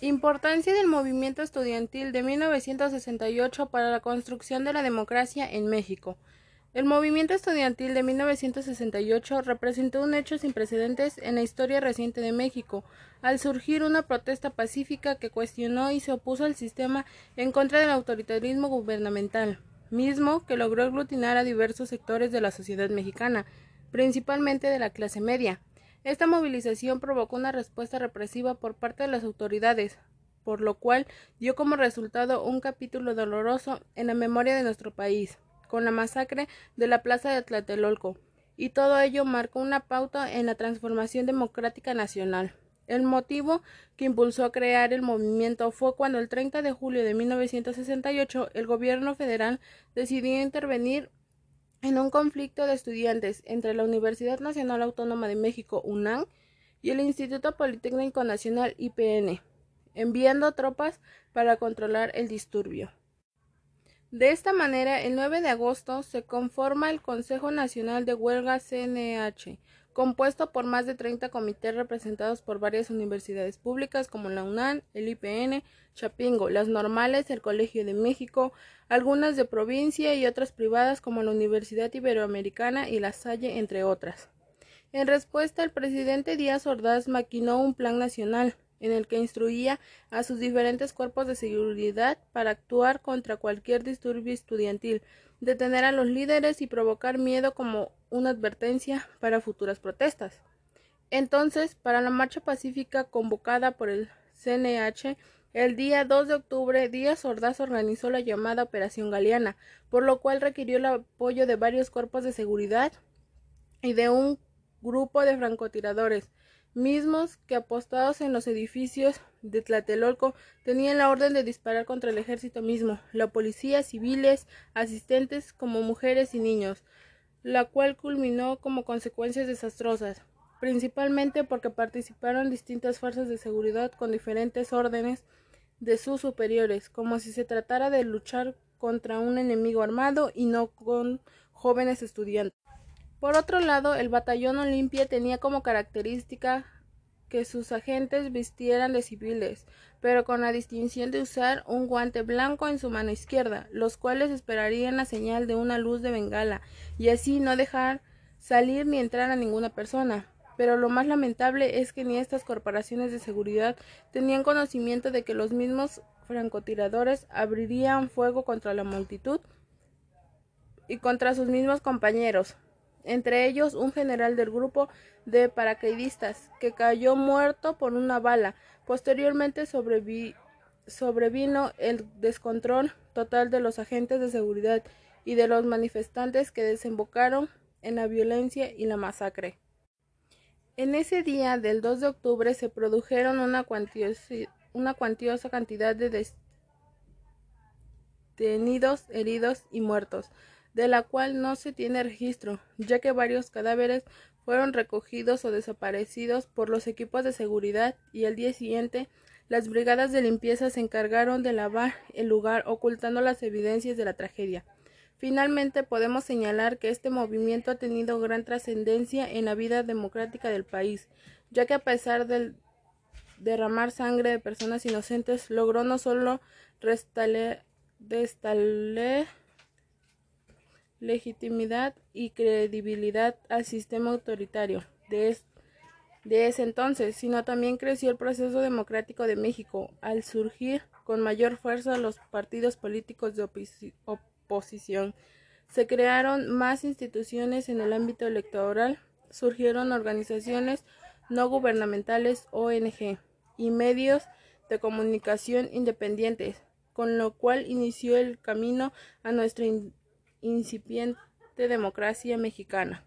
Importancia del movimiento estudiantil de 1968 para la construcción de la democracia en México. El movimiento estudiantil de 1968 representó un hecho sin precedentes en la historia reciente de México, al surgir una protesta pacífica que cuestionó y se opuso al sistema en contra del autoritarismo gubernamental, mismo que logró aglutinar a diversos sectores de la sociedad mexicana, principalmente de la clase media. Esta movilización provocó una respuesta represiva por parte de las autoridades, por lo cual dio como resultado un capítulo doloroso en la memoria de nuestro país, con la masacre de la Plaza de Tlatelolco, y todo ello marcó una pauta en la transformación democrática nacional. El motivo que impulsó a crear el movimiento fue cuando el 30 de julio de 1968 el gobierno federal decidió intervenir en un conflicto de estudiantes entre la Universidad Nacional Autónoma de México, UNAM, y el Instituto Politécnico Nacional, IPN, enviando tropas para controlar el disturbio. De esta manera, el 9 de agosto se conforma el Consejo Nacional de Huelga CNH, compuesto por más de 30 comités representados por varias universidades públicas como la UNAM, el IPN, Chapingo, las normales, el Colegio de México, algunas de provincia y otras privadas como la Universidad Iberoamericana y la Salle, entre otras. En respuesta, el presidente Díaz Ordaz maquinó un plan nacional en el que instruía a sus diferentes cuerpos de seguridad para actuar contra cualquier disturbio estudiantil, detener a los líderes y provocar miedo como una advertencia para futuras protestas. Entonces, para la marcha pacífica convocada por el CNH, el día 2 de octubre, Díaz Ordaz organizó la llamada Operación Galeana, por lo cual requirió el apoyo de varios cuerpos de seguridad y de un grupo de francotiradores, mismos que apostados en los edificios de Tlatelolco tenían la orden de disparar contra el ejército mismo, la policía, civiles, asistentes como mujeres y niños, la cual culminó como consecuencias desastrosas, principalmente porque participaron distintas fuerzas de seguridad con diferentes órdenes de sus superiores, como si se tratara de luchar contra un enemigo armado y no con jóvenes estudiantes. Por otro lado, el batallón Olimpia tenía como característica que sus agentes vistieran de civiles, pero con la distinción de usar un guante blanco en su mano izquierda, los cuales esperarían la señal de una luz de bengala, y así no dejar salir ni entrar a ninguna persona. Pero lo más lamentable es que ni estas corporaciones de seguridad tenían conocimiento de que los mismos francotiradores abrirían fuego contra la multitud y contra sus mismos compañeros, entre ellos un general del grupo de paracaidistas, que cayó muerto por una bala. Posteriormente sobrevino el descontrol total de los agentes de seguridad y de los manifestantes que desembocaron en la violencia y la masacre. En ese día del 2 de octubre se produjeron una, cuantiosa cantidad de detenidos, heridos y muertos de la cual no se tiene registro, ya que varios cadáveres fueron recogidos o desaparecidos por los equipos de seguridad y al día siguiente las brigadas de limpieza se encargaron de lavar el lugar ocultando las evidencias de la tragedia. Finalmente podemos señalar que este movimiento ha tenido gran trascendencia en la vida democrática del país, ya que a pesar del derramar sangre de personas inocentes logró no solo restaurar legitimidad y credibilidad al sistema autoritario de, ese entonces, sino también creció el proceso democrático de México al surgir con mayor fuerza los partidos políticos de oposición. Se crearon más instituciones en el ámbito electoral, surgieron organizaciones no gubernamentales ONG y medios de comunicación independientes, con lo cual inició el camino a nuestra incipiente democracia mexicana.